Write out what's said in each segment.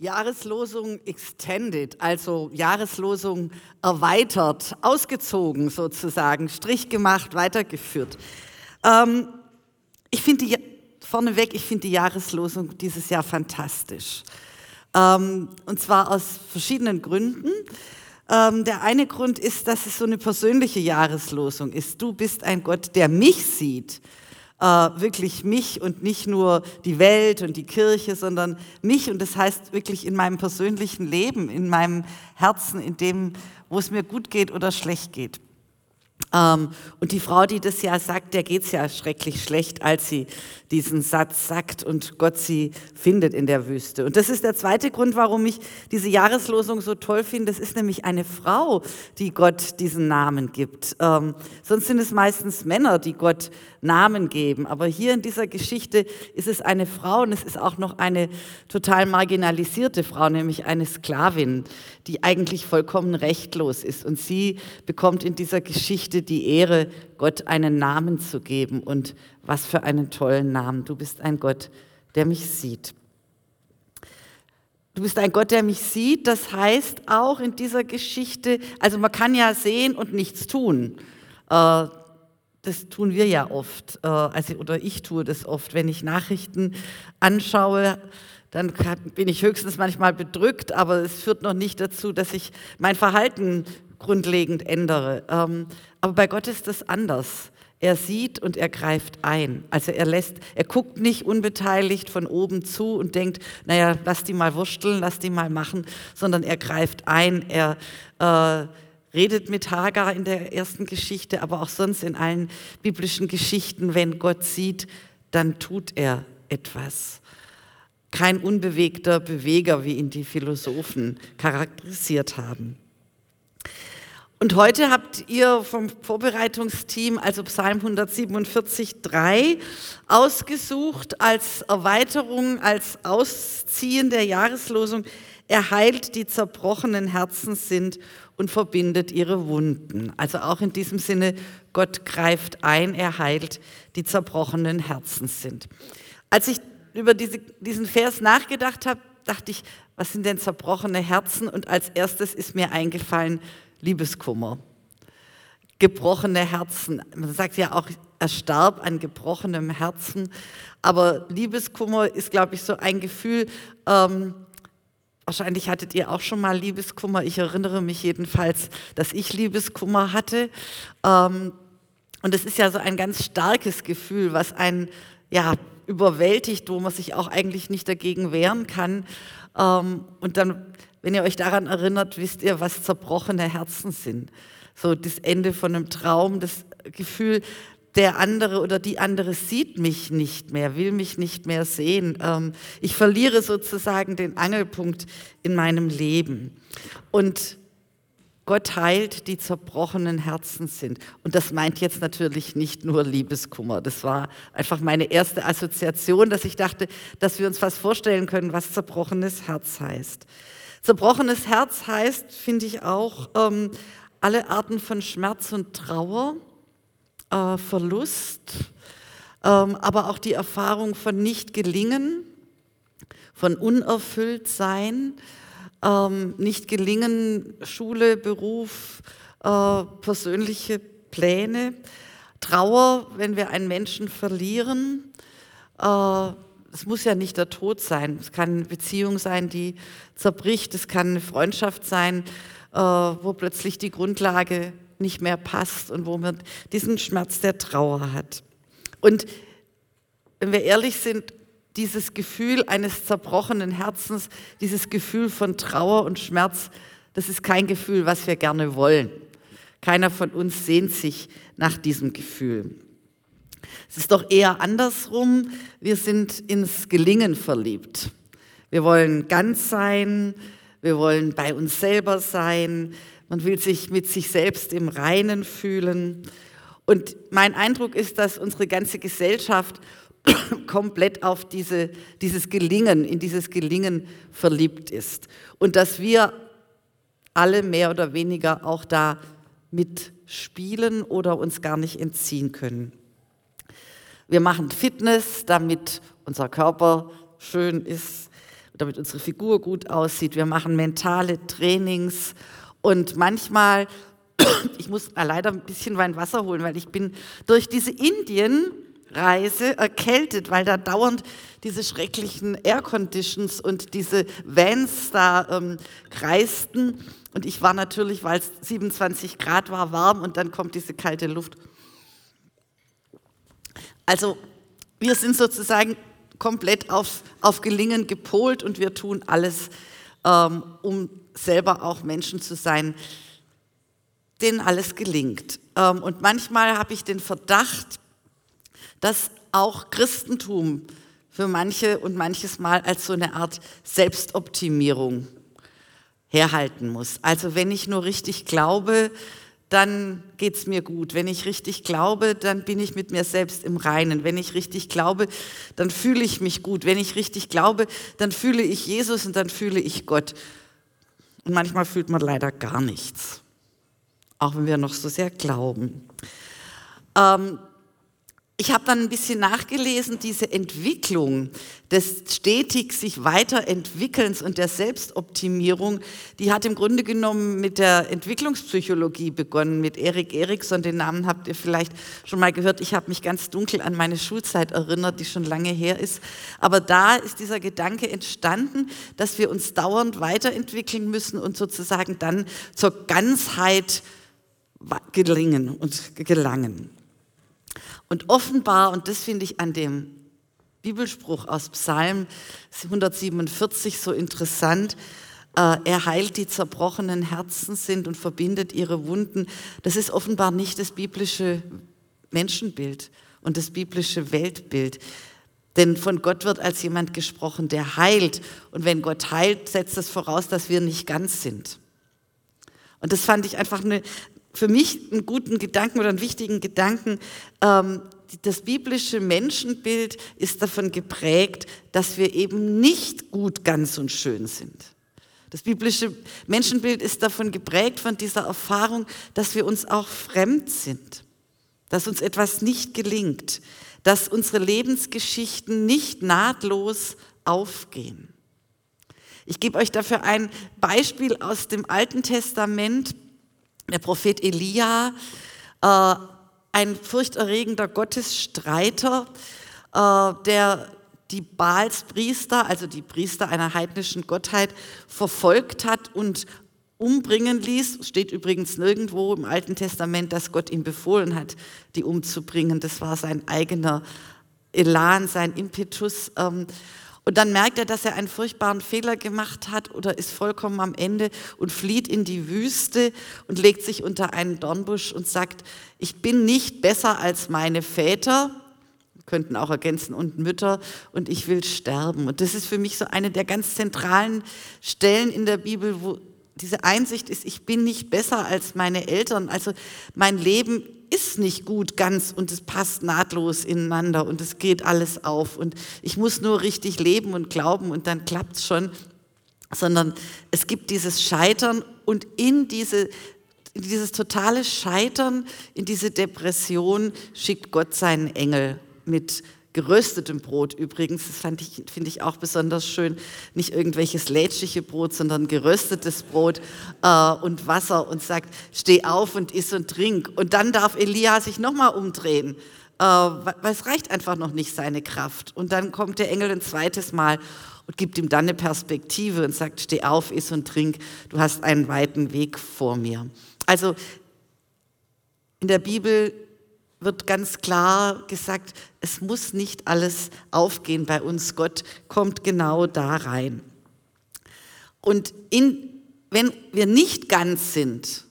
Jahreslosung extended, also Jahreslosung erweitert, ausgezogen sozusagen, Strich gemacht, weitergeführt. Ähm, ich finde die, vorneweg, ich finde die Jahreslosung dieses Jahr fantastisch. Ähm, und zwar aus verschiedenen Gründen. Ähm, der eine Grund ist, dass es so eine persönliche Jahreslosung ist. Du bist ein Gott, der mich sieht äh, wirklich mich und nicht nur die Welt und die Kirche, sondern mich. Und das heißt wirklich in meinem persönlichen Leben, in meinem Herzen, in dem, wo es mir gut geht oder schlecht geht. Ähm, und die Frau, die das ja sagt, der geht es ja schrecklich schlecht, als sie diesen Satz sagt und Gott sie findet in der Wüste. Und das ist der zweite Grund, warum ich diese Jahreslosung so toll finde. Das ist nämlich eine Frau, die Gott diesen Namen gibt. Ähm, sonst sind es meistens Männer, die Gott Namen geben. Aber hier in dieser Geschichte ist es eine Frau und es ist auch noch eine total marginalisierte Frau, nämlich eine Sklavin, die eigentlich vollkommen rechtlos ist. Und sie bekommt in dieser Geschichte die Ehre, Gott einen Namen zu geben. Und was für einen tollen Namen. Du bist ein Gott, der mich sieht. Du bist ein Gott, der mich sieht. Das heißt auch in dieser Geschichte, also man kann ja sehen und nichts tun. Äh, das tun wir ja oft, äh, also, oder ich tue das oft, wenn ich Nachrichten anschaue. Dann bin ich höchstens manchmal bedrückt, aber es führt noch nicht dazu, dass ich mein Verhalten grundlegend ändere. Ähm, aber bei Gott ist das anders. Er sieht und er greift ein. Also er lässt, er guckt nicht unbeteiligt von oben zu und denkt, naja, lass die mal wursteln, lass die mal machen, sondern er greift ein. Er äh, redet mit Hagar in der ersten Geschichte, aber auch sonst in allen biblischen Geschichten, wenn Gott sieht, dann tut er etwas. Kein unbewegter Beweger, wie ihn die Philosophen charakterisiert haben. Und heute habt ihr vom Vorbereitungsteam also Psalm 147, 3 ausgesucht als Erweiterung, als Ausziehen der Jahreslosung. Er heilt die zerbrochenen Herzen sind und verbindet ihre Wunden. Also auch in diesem Sinne, Gott greift ein, er heilt die zerbrochenen Herzen sind. Als ich über diese, diesen Vers nachgedacht habe, dachte ich, was sind denn zerbrochene Herzen? Und als erstes ist mir eingefallen, Liebeskummer. Gebrochene Herzen. Man sagt ja auch, er starb an gebrochenem Herzen. Aber Liebeskummer ist, glaube ich, so ein Gefühl, ähm, Wahrscheinlich hattet ihr auch schon mal Liebeskummer. Ich erinnere mich jedenfalls, dass ich Liebeskummer hatte. Ähm, und es ist ja so ein ganz starkes Gefühl, was einen ja, überwältigt, wo man sich auch eigentlich nicht dagegen wehren kann. Ähm, und dann, wenn ihr euch daran erinnert, wisst ihr, was zerbrochene Herzen sind. So das Ende von einem Traum, das Gefühl, der andere oder die andere sieht mich nicht mehr, will mich nicht mehr sehen. Ähm, ich verliere sozusagen den Angelpunkt in meinem Leben. Und Gott heilt, die zerbrochenen Herzen sind. Und das meint jetzt natürlich nicht nur Liebeskummer. Das war einfach meine erste Assoziation, dass ich dachte, dass wir uns was vorstellen können, was zerbrochenes Herz heißt. Zerbrochenes Herz heißt, finde ich auch, ähm, alle Arten von Schmerz und Trauer äh, Verlust, ähm, aber auch die Erfahrung von Nicht-Gelingen, von Unerfülltsein, ähm, Nicht-Gelingen, Schule, Beruf, äh, persönliche Pläne, Trauer, wenn wir einen Menschen verlieren. Äh, es muss ja nicht der Tod sein. Es kann eine Beziehung sein, die zerbricht. Es kann eine Freundschaft sein, äh, wo plötzlich die Grundlage nicht mehr passt und wo man diesen Schmerz der Trauer hat. Und wenn wir ehrlich sind, dieses Gefühl eines zerbrochenen Herzens, dieses Gefühl von Trauer und Schmerz, das ist kein Gefühl, was wir gerne wollen. Keiner von uns sehnt sich nach diesem Gefühl. Es ist doch eher andersrum. Wir sind ins Gelingen verliebt. Wir wollen ganz sein, wir wollen bei uns selber sein, man will sich mit sich selbst im Reinen fühlen. Und mein Eindruck ist, dass unsere ganze Gesellschaft komplett auf diese, dieses Gelingen, in dieses Gelingen verliebt ist. Und dass wir alle mehr oder weniger auch da mitspielen oder uns gar nicht entziehen können. Wir machen Fitness, damit unser Körper schön ist, damit unsere Figur gut aussieht. Wir machen mentale Trainings und manchmal, ich muss leider ein bisschen Wein Wasser holen, weil ich bin durch diese Indienreise erkältet, weil da dauernd diese schrecklichen Air Conditions und diese Vans da ähm, kreisten. Und ich war natürlich, weil es 27 Grad war, warm und dann kommt diese kalte Luft. Also wir sind sozusagen komplett auf, auf Gelingen gepolt und wir tun alles, ähm, um selber auch Menschen zu sein, denen alles gelingt. Ähm, und manchmal habe ich den Verdacht, dass auch Christentum für manche und manches Mal als so eine Art Selbstoptimierung herhalten muss. Also wenn ich nur richtig glaube, dann geht es mir gut. Wenn ich richtig glaube, dann bin ich mit mir selbst im Reinen. Wenn ich richtig glaube, dann fühle ich mich gut. Wenn ich richtig glaube, dann fühle ich Jesus und dann fühle ich Gott. Und manchmal fühlt man leider gar nichts, auch wenn wir noch so sehr glauben. Ähm, ich habe dann ein bisschen nachgelesen, diese Entwicklung des stetig sich weiterentwickelns und der Selbstoptimierung, die hat im Grunde genommen mit der Entwicklungspsychologie begonnen, mit Erik Erikson, den Namen habt ihr vielleicht schon mal gehört. Ich habe mich ganz dunkel an meine Schulzeit erinnert, die schon lange her ist. Aber da ist dieser Gedanke entstanden, dass wir uns dauernd weiterentwickeln müssen und sozusagen dann zur Ganzheit gelingen und gelangen. Und offenbar, und das finde ich an dem Bibelspruch aus Psalm 147 so interessant, äh, er heilt die zerbrochenen Herzen sind und verbindet ihre Wunden. Das ist offenbar nicht das biblische Menschenbild und das biblische Weltbild. Denn von Gott wird als jemand gesprochen, der heilt. Und wenn Gott heilt, setzt das voraus, dass wir nicht ganz sind. Und das fand ich einfach eine, für mich einen guten Gedanken oder einen wichtigen Gedanken. Ähm, das biblische Menschenbild ist davon geprägt, dass wir eben nicht gut, ganz und schön sind. Das biblische Menschenbild ist davon geprägt von dieser Erfahrung, dass wir uns auch fremd sind, dass uns etwas nicht gelingt, dass unsere Lebensgeschichten nicht nahtlos aufgehen. Ich gebe euch dafür ein Beispiel aus dem Alten Testament der Prophet Elia, äh, ein furchterregender Gottesstreiter, äh, der die Baalspriester, also die Priester einer heidnischen Gottheit, verfolgt hat und umbringen ließ. Steht übrigens nirgendwo im Alten Testament, dass Gott ihm befohlen hat, die umzubringen. Das war sein eigener Elan, sein Impetus. Ähm, und dann merkt er, dass er einen furchtbaren Fehler gemacht hat oder ist vollkommen am Ende und flieht in die Wüste und legt sich unter einen Dornbusch und sagt, ich bin nicht besser als meine Väter, könnten auch ergänzen, und Mütter, und ich will sterben. Und das ist für mich so eine der ganz zentralen Stellen in der Bibel, wo diese Einsicht ist, ich bin nicht besser als meine Eltern. Also mein Leben ist nicht gut ganz und es passt nahtlos ineinander und es geht alles auf. Und ich muss nur richtig leben und glauben und dann klappt es schon, sondern es gibt dieses Scheitern und in diese in dieses totale Scheitern, in diese Depression schickt Gott seinen Engel mit geröstetem Brot übrigens, das ich, finde ich auch besonders schön, nicht irgendwelches lätschige Brot, sondern geröstetes Brot äh, und Wasser und sagt, steh auf und iss und trink. Und dann darf Elia sich nochmal umdrehen, äh, weil es reicht einfach noch nicht seine Kraft. Und dann kommt der Engel ein zweites Mal und gibt ihm dann eine Perspektive und sagt, steh auf, iss und trink, du hast einen weiten Weg vor mir. Also in der Bibel wird ganz klar gesagt, es muss nicht alles aufgehen bei uns. Gott kommt genau da rein. Und in, wenn wir nicht ganz sind,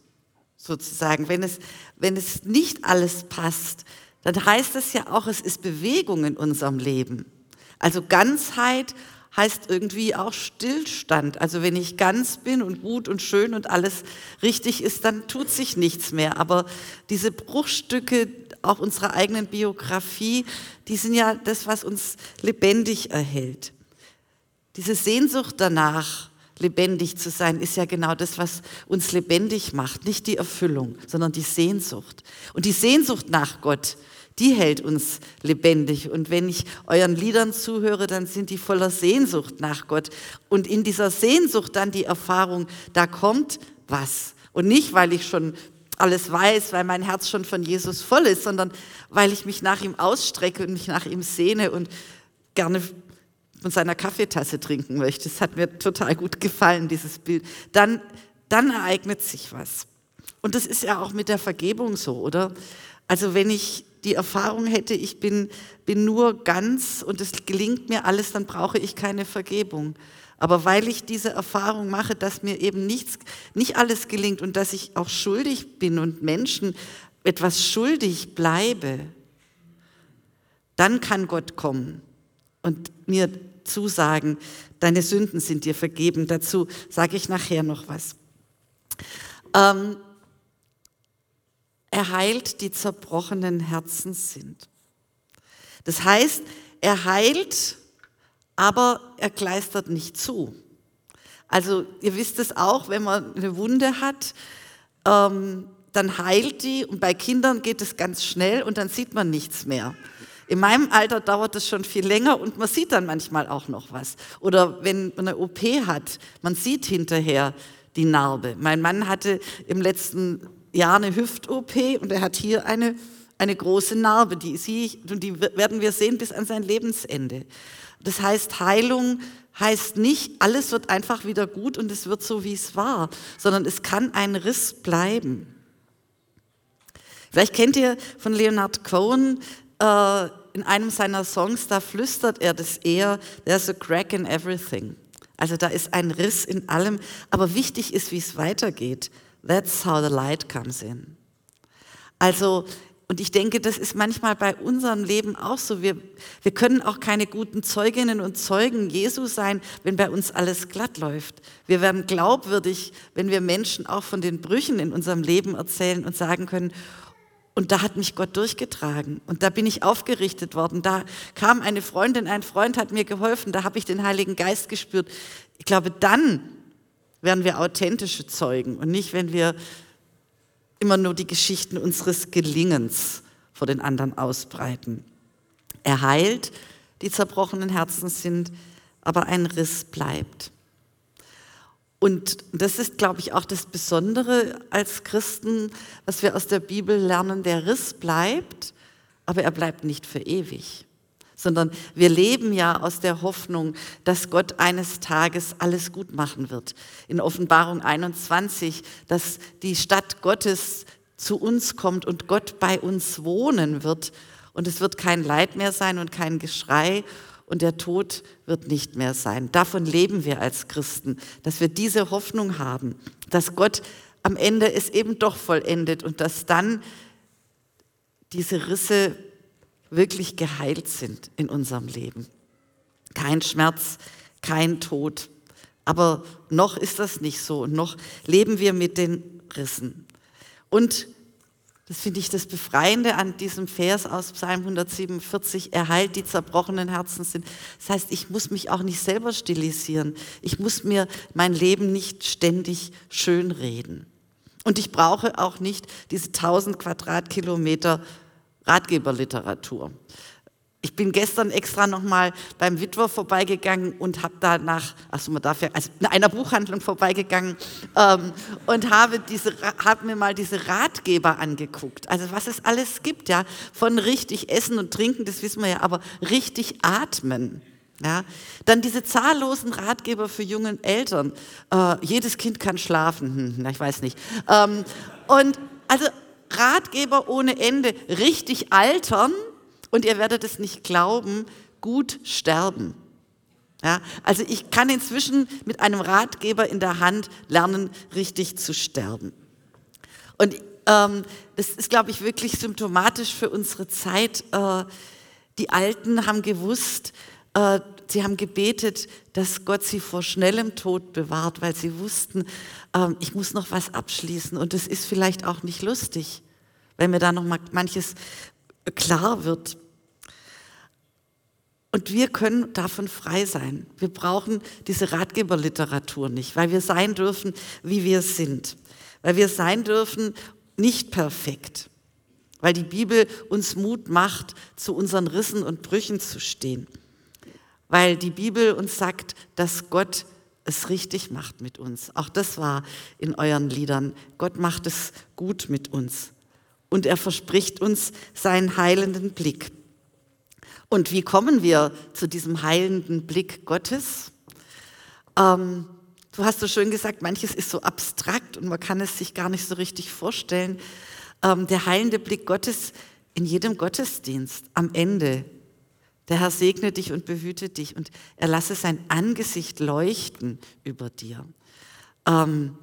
sozusagen, wenn es, wenn es nicht alles passt, dann heißt es ja auch, es ist Bewegung in unserem Leben. Also Ganzheit heißt irgendwie auch Stillstand. Also wenn ich ganz bin und gut und schön und alles richtig ist, dann tut sich nichts mehr. Aber diese Bruchstücke, auch unserer eigenen Biografie, die sind ja das, was uns lebendig erhält. Diese Sehnsucht danach, lebendig zu sein, ist ja genau das, was uns lebendig macht. Nicht die Erfüllung, sondern die Sehnsucht. Und die Sehnsucht nach Gott, Die hält uns lebendig. Und wenn ich euren Liedern zuhöre, dann sind die voller Sehnsucht nach Gott. Und in dieser Sehnsucht dann die Erfahrung, da kommt was. Und nicht, weil ich schon alles weiß, weil mein Herz schon von Jesus voll ist, sondern weil ich mich nach ihm ausstrecke und mich nach ihm sehne und gerne von seiner Kaffeetasse trinken möchte. Das hat mir total gut gefallen, dieses Bild. Dann, dann ereignet sich was. Und das ist ja auch mit der Vergebung so, oder? Also wenn ich die Erfahrung hätte, ich bin, bin nur ganz und es gelingt mir alles, dann brauche ich keine Vergebung. Aber weil ich diese Erfahrung mache, dass mir eben nichts, nicht alles gelingt und dass ich auch schuldig bin und Menschen etwas schuldig bleibe, dann kann Gott kommen und mir zusagen, deine Sünden sind dir vergeben. Dazu sage ich nachher noch was. Ähm, er heilt die zerbrochenen Herzen sind. Das heißt, er heilt, aber er kleistert nicht zu. Also ihr wisst es auch, wenn man eine Wunde hat, ähm, dann heilt die und bei Kindern geht es ganz schnell und dann sieht man nichts mehr. In meinem Alter dauert es schon viel länger und man sieht dann manchmal auch noch was. Oder wenn man eine OP hat, man sieht hinterher die Narbe. Mein Mann hatte im letzten Jahr eine Hüft-OP und er hat hier eine, eine große Narbe, die, sie, die werden wir sehen bis an sein Lebensende. Das heißt, Heilung heißt nicht, alles wird einfach wieder gut und es wird so, wie es war, sondern es kann ein Riss bleiben. Vielleicht kennt ihr von Leonard Cohen äh, in einem seiner Songs, da flüstert er das eher, there's a crack in everything. Also da ist ein Riss in allem, aber wichtig ist, wie es weitergeht. That's how the light comes in. Also, und ich denke, das ist manchmal bei unserem Leben auch so. Wir, wir können auch keine guten Zeuginnen und Zeugen Jesu sein, wenn bei uns alles glatt läuft. Wir werden glaubwürdig, wenn wir Menschen auch von den Brüchen in unserem Leben erzählen und sagen können, und da hat mich Gott durchgetragen. Und da bin ich aufgerichtet worden. Da kam eine Freundin, ein Freund hat mir geholfen. Da habe ich den Heiligen Geist gespürt. Ich glaube, dann werden wir authentische Zeugen und nicht, wenn wir immer nur die Geschichten unseres Gelingens vor den anderen ausbreiten. Er heilt, die zerbrochenen Herzen sind, aber ein Riss bleibt. Und das ist, glaube ich, auch das Besondere als Christen, was wir aus der Bibel lernen. Der Riss bleibt, aber er bleibt nicht für ewig, sondern wir leben ja aus der Hoffnung, dass Gott eines Tages alles gut machen wird. In Offenbarung 21, dass die Stadt Gottes zu uns kommt und Gott bei uns wohnen wird. Und es wird kein Leid mehr sein und kein Geschrei und der Tod wird nicht mehr sein. Davon leben wir als Christen, dass wir diese Hoffnung haben, dass Gott am Ende es eben doch vollendet und dass dann diese Risse wirklich geheilt sind in unserem Leben. Kein Schmerz, kein Tod. Aber noch ist das nicht so. Noch leben wir mit den Rissen. Und das finde ich das Befreiende an diesem Vers aus Psalm 147. Er heilt die zerbrochenen Herzen sind. Das heißt, ich muss mich auch nicht selber stilisieren. Ich muss mir mein Leben nicht ständig schönreden. Und ich brauche auch nicht diese 1000 Quadratkilometer Ratgeberliteratur. Ich bin gestern extra nochmal beim Witwer vorbeigegangen und habe da nach, man darf ja, also in einer Buchhandlung vorbeigegangen ähm, und habe, diese, habe mir mal diese Ratgeber angeguckt. Also was es alles gibt, ja, von richtig essen und trinken, das wissen wir ja, aber richtig atmen. Ja, dann diese zahllosen Ratgeber für junge Eltern. Äh, jedes Kind kann schlafen. Hm, ich weiß nicht. Ähm, und also Ratgeber ohne Ende. Richtig altern und ihr werdet es nicht glauben, gut sterben. Ja, also ich kann inzwischen mit einem Ratgeber in der Hand lernen, richtig zu sterben. Und ähm, das ist, glaube ich, wirklich symptomatisch für unsere Zeit. Äh, die Alten haben gewusst, äh, sie haben gebetet, dass Gott sie vor schnellem Tod bewahrt, weil sie wussten, äh, ich muss noch was abschließen. Und das ist vielleicht auch nicht lustig, wenn mir da noch mal manches klar wird. Und wir können davon frei sein. Wir brauchen diese Ratgeberliteratur nicht, weil wir sein dürfen, wie wir sind. Weil wir sein dürfen, nicht perfekt. weil die Bibel uns Mut macht, zu unseren Rissen und Brüchen zu stehen, weil die Bibel uns sagt, dass Gott es richtig macht mit uns. Auch das war in euren Liedern. Gott macht es gut mit uns. Und er verspricht uns seinen heilenden Blick. Und wie kommen wir zu diesem heilenden Blick Gottes? Ähm, du hast so schön gesagt, manches ist so abstrakt und man kann es sich gar nicht so richtig vorstellen. Ähm, der heilende Blick Gottes in jedem Gottesdienst am Ende der Herr segne dich und behüte dich und er lasse sein Angesicht leuchten über dir. Ähm,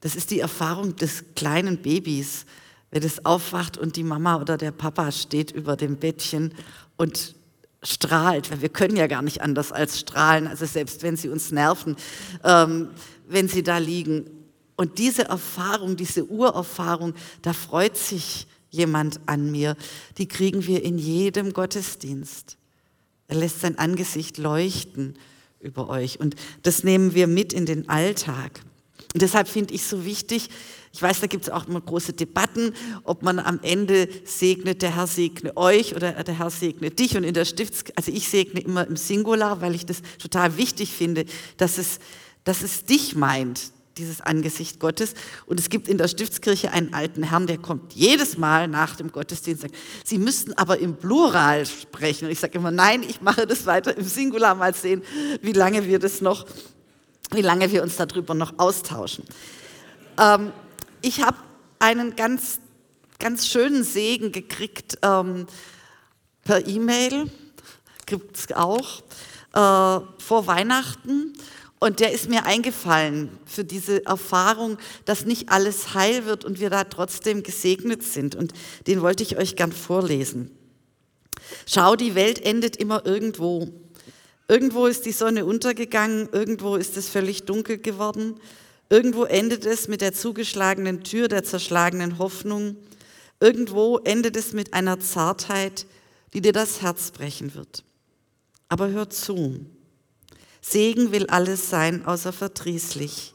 das ist die Erfahrung des kleinen Babys, wenn es aufwacht und die Mama oder der Papa steht über dem Bettchen und strahlt, weil wir können ja gar nicht anders als strahlen, also selbst wenn sie uns nerven, ähm, wenn sie da liegen. Und diese Erfahrung, diese Urerfahrung, da freut sich jemand an mir, die kriegen wir in jedem Gottesdienst. Er lässt sein Angesicht leuchten über euch und das nehmen wir mit in den Alltag. Und deshalb finde ich so wichtig, ich weiß, da gibt es auch immer große Debatten, ob man am Ende segnet, der Herr segne euch oder der Herr segne dich. Und in der Stifts, also ich segne immer im Singular, weil ich das total wichtig finde, dass es, dass es dich meint, dieses Angesicht Gottes. Und es gibt in der Stiftskirche einen alten Herrn, der kommt jedes Mal nach dem Gottesdienst sagt, Sie müssten aber im Plural sprechen. Und ich sage immer, nein, ich mache das weiter im Singular, mal sehen, wie lange wir das noch, wie lange wir uns darüber noch austauschen. Ähm, ich habe einen ganz, ganz schönen Segen gekriegt ähm, per E-Mail, gibt es auch, äh, vor Weihnachten. Und der ist mir eingefallen für diese Erfahrung, dass nicht alles heil wird und wir da trotzdem gesegnet sind. Und den wollte ich euch gern vorlesen. Schau, die Welt endet immer irgendwo. Irgendwo ist die Sonne untergegangen, irgendwo ist es völlig dunkel geworden, irgendwo endet es mit der zugeschlagenen Tür der zerschlagenen Hoffnung, irgendwo endet es mit einer Zartheit, die dir das Herz brechen wird. Aber hör zu, Segen will alles sein, außer verdrießlich.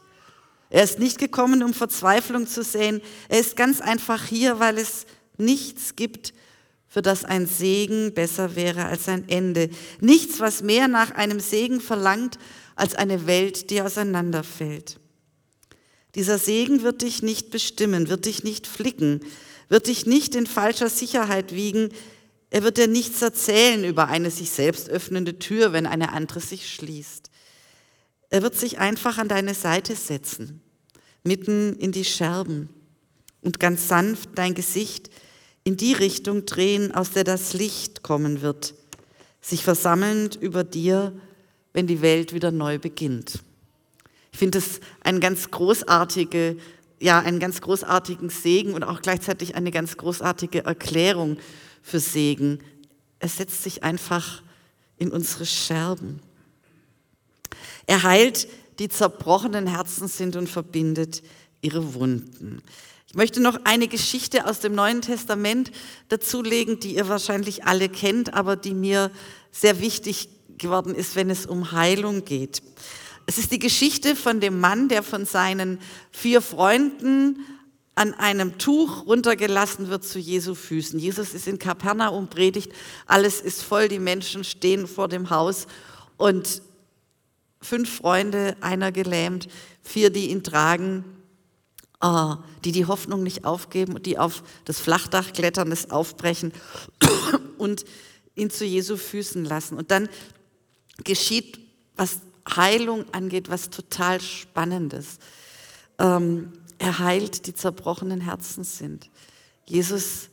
Er ist nicht gekommen, um Verzweiflung zu sehen. Er ist ganz einfach hier, weil es nichts gibt, für das ein Segen besser wäre als ein Ende. Nichts, was mehr nach einem Segen verlangt, als eine Welt, die auseinanderfällt. Dieser Segen wird dich nicht bestimmen, wird dich nicht flicken, wird dich nicht in falscher Sicherheit wiegen, er wird dir nichts erzählen über eine sich selbst öffnende Tür, wenn eine andere sich schließt. Er wird sich einfach an deine Seite setzen, mitten in die Scherben und ganz sanft dein Gesicht in die Richtung drehen, aus der das Licht kommen wird, sich versammelnd über dir, wenn die Welt wieder neu beginnt. Ich finde es ein ganz großartige, ja, einen ganz großartigen Segen und auch gleichzeitig eine ganz großartige Erklärung für Segen. Es setzt sich einfach in unsere Scherben. Er heilt, die zerbrochenen Herzen sind und verbindet ihre Wunden. Ich möchte noch eine Geschichte aus dem Neuen Testament dazulegen, die ihr wahrscheinlich alle kennt, aber die mir sehr wichtig geworden ist, wenn es um Heilung geht. Es ist die Geschichte von dem Mann, der von seinen vier Freunden an einem Tuch runtergelassen wird zu Jesu Füßen. Jesus ist in Kapernaum predigt, alles ist voll, die Menschen stehen vor dem Haus und fünf Freunde, einer gelähmt, vier, die ihn tragen, äh, die die Hoffnung nicht aufgeben und die auf das Flachdach klettern, es aufbrechen und ihn zu Jesu Füßen lassen. Und dann geschieht, was Heilung angeht, was total Spannendes. Ähm, er heilt, die zerbrochenen Herzen sind. Jesus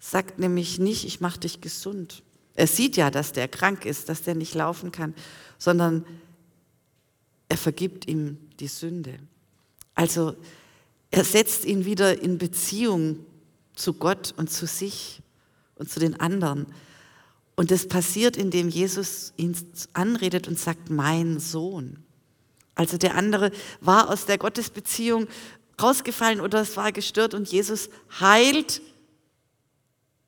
sagt nämlich nicht, ich mache dich gesund. Er sieht ja, dass der krank ist, dass der nicht laufen kann, sondern er vergibt ihm die Sünde. Also er setzt ihn wieder in Beziehung zu Gott und zu sich und zu den anderen. Und das passiert, indem Jesus ihn anredet und sagt, mein Sohn. Also der andere war aus der Gottesbeziehung rausgefallen oder es war gestört und Jesus heilt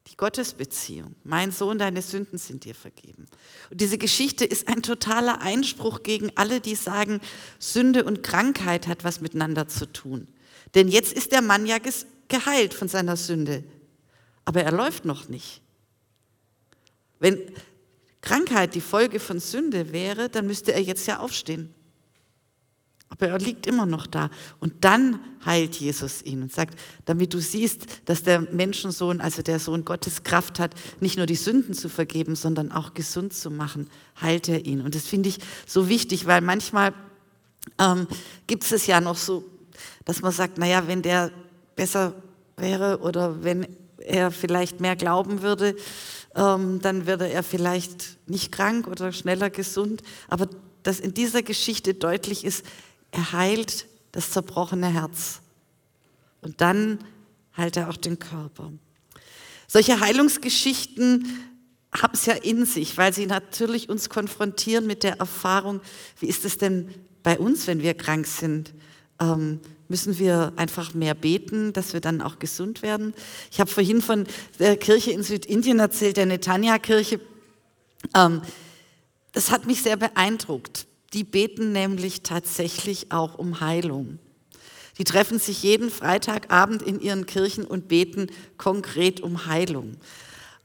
die Gottesbeziehung. Mein Sohn, deine Sünden sind dir vergeben. Und diese Geschichte ist ein totaler Einspruch gegen alle, die sagen, Sünde und Krankheit hat was miteinander zu tun. Denn jetzt ist der Mann ja geheilt von seiner Sünde. aber er läuft noch nicht. Wenn Krankheit die Folge von Sünde wäre, dann müsste er jetzt ja aufstehen. Aber er liegt immer noch da. Und dann heilt Jesus ihn und sagt, damit du siehst, dass der Menschensohn, also der Sohn Gottes, Kraft hat, nicht nur die Sünden zu vergeben, sondern auch gesund zu machen, heilt er ihn. Und das finde ich so wichtig, weil manchmal ähm, gibt es ja noch so, dass man sagt, naja, wenn der besser wäre oder wenn er vielleicht mehr glauben würde, ähm, dann würde er vielleicht nicht krank oder schneller gesund. Aber dass in dieser Geschichte deutlich ist, er heilt das zerbrochene Herz. Und dann heilt er auch den Körper. Solche Heilungsgeschichten haben es ja in sich, weil sie natürlich uns konfrontieren mit der Erfahrung, wie ist es denn bei uns, wenn wir krank sind? Ähm, müssen wir einfach mehr beten, dass wir dann auch gesund werden? Ich habe vorhin von der Kirche in Südindien erzählt, der Netanya-Kirche. Ähm, das hat mich sehr beeindruckt. Die beten nämlich tatsächlich auch um Heilung. Die treffen sich jeden Freitagabend in ihren Kirchen und beten konkret um Heilung.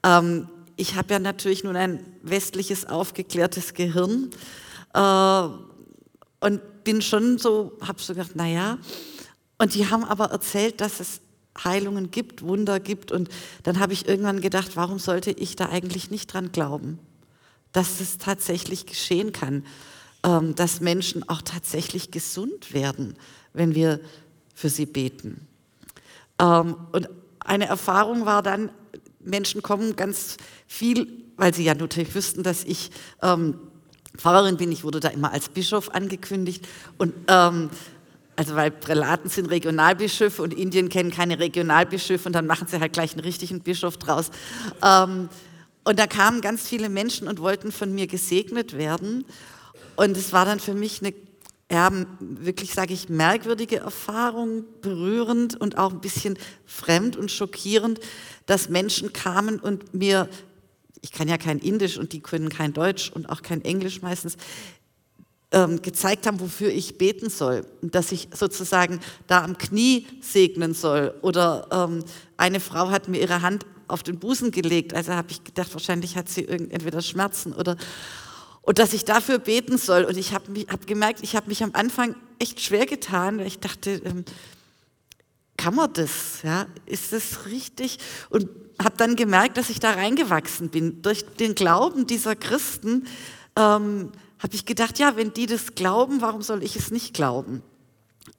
Ähm, ich habe ja natürlich nun ein westliches aufgeklärtes Gehirn äh, und bin schon so, habe so gedacht, naja, und die haben aber erzählt, dass es Heilungen gibt, Wunder gibt und dann habe ich irgendwann gedacht, warum sollte ich da eigentlich nicht dran glauben, dass es tatsächlich geschehen kann. Ähm, dass Menschen auch tatsächlich gesund werden, wenn wir für sie beten. Ähm, und eine Erfahrung war dann, Menschen kommen ganz viel, weil sie ja natürlich wüssten, dass ich ähm, Pfarrerin bin. Ich wurde da immer als Bischof angekündigt. Und also weil Prälaten sind Regionalbischöfe und Indien kennen keine Regionalbischöfe und dann machen sie halt gleich einen richtigen Bischof draus. Und da kamen ganz viele Menschen und wollten von mir gesegnet werden. Und es war dann für mich eine ja, wirklich, sage ich, merkwürdige Erfahrung, berührend und auch ein bisschen fremd und schockierend, dass Menschen kamen und mir, ich kann ja kein Indisch und die können kein Deutsch und auch kein Englisch meistens, ähm, gezeigt haben, wofür ich beten soll. Und dass ich sozusagen da am Knie segnen soll. Oder ähm, eine Frau hat mir ihre Hand auf den Busen gelegt. Also habe ich gedacht, wahrscheinlich hat sie entweder Schmerzen oder und dass ich dafür beten soll. Und ich habe hab gemerkt, ich habe mich am Anfang echt schwer getan, weil ich dachte, ähm, kann man das? Ja? Ist das richtig? Und habe dann gemerkt, dass ich da reingewachsen bin. Durch den Glauben dieser Christen ähm, habe ich gedacht, ja, wenn die das glauben, warum soll ich es nicht glauben?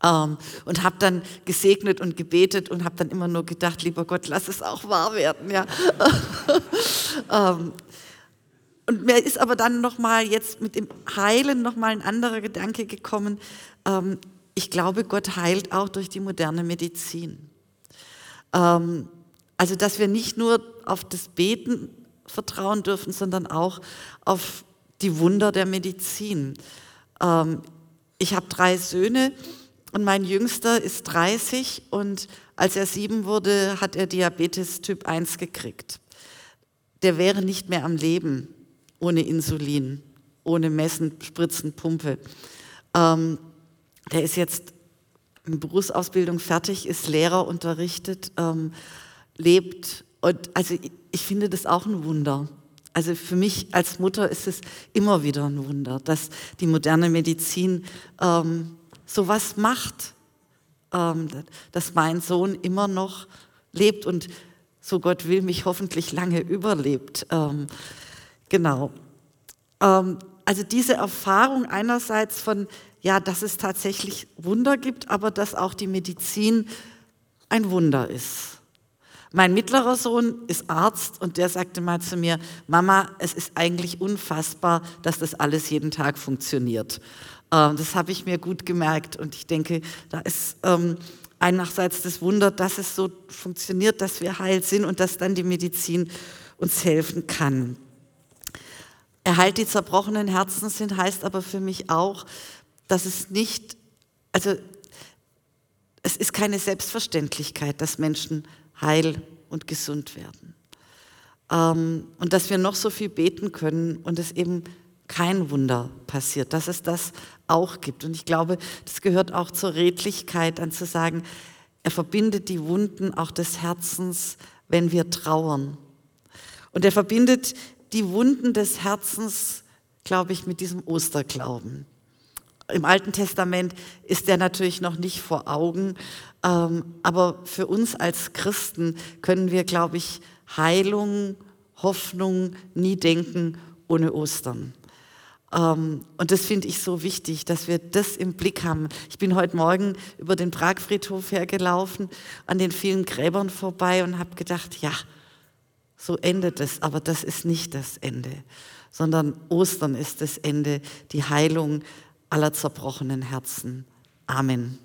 Ähm, und habe dann gesegnet und gebetet und habe dann immer nur gedacht, lieber Gott, lass es auch wahr werden. Ja. ähm, und mir ist aber dann nochmal jetzt mit dem Heilen nochmal ein anderer Gedanke gekommen. Ähm, ich glaube, Gott heilt auch durch die moderne Medizin. Ähm, also, dass wir nicht nur auf das Beten vertrauen dürfen, sondern auch auf die Wunder der Medizin. Ähm, ich habe drei Söhne und mein Jüngster ist 30 und als er sieben wurde, hat er Diabetes Typ 1 gekriegt. Der wäre nicht mehr am Leben ohne Insulin, ohne Messen, Spritzen, Pumpe. Ähm, der ist jetzt in Berufsausbildung fertig, ist Lehrer, unterrichtet, ähm, lebt. Und also ich, ich finde das auch ein Wunder. Also für mich als Mutter ist es immer wieder ein Wunder, dass die moderne Medizin ähm, sowas macht, ähm, dass mein Sohn immer noch lebt und so Gott will mich hoffentlich lange überlebt. Ähm, Genau. Ähm, also diese Erfahrung einerseits von, ja, dass es tatsächlich Wunder gibt, aber dass auch die Medizin ein Wunder ist. Mein mittlerer Sohn ist Arzt und der sagte mal zu mir, Mama, es ist eigentlich unfassbar, dass das alles jeden Tag funktioniert. Ähm, das habe ich mir gut gemerkt und ich denke, da ist ähm, einerseits das Wunder, dass es so funktioniert, dass wir heil sind und dass dann die Medizin uns helfen kann. Erhalt die zerbrochenen Herzen sind, heißt aber für mich auch, dass es nicht, also es ist keine Selbstverständlichkeit, dass Menschen heil und gesund werden. Ähm, und dass wir noch so viel beten können und es eben kein Wunder passiert, dass es das auch gibt. Und ich glaube, das gehört auch zur Redlichkeit, dann zu sagen, er verbindet die Wunden auch des Herzens wenn wir trauern. Und er verbindet die Wunden des Herzens, glaube ich, mit diesem Osterglauben. Im Alten Testament ist der natürlich noch nicht vor Augen, ähm, aber für uns als Christen können wir, glaube ich, Heilung, Hoffnung nie denken ohne Ostern. Ähm, und das finde ich so wichtig, dass wir das im Blick haben. Ich bin heute Morgen über den Pragfriedhof hergelaufen, an den vielen Gräbern vorbei und habe gedacht, ja, so endet es, aber das ist nicht das Ende, sondern Ostern ist das Ende, die Heilung aller zerbrochenen Herzen. Amen.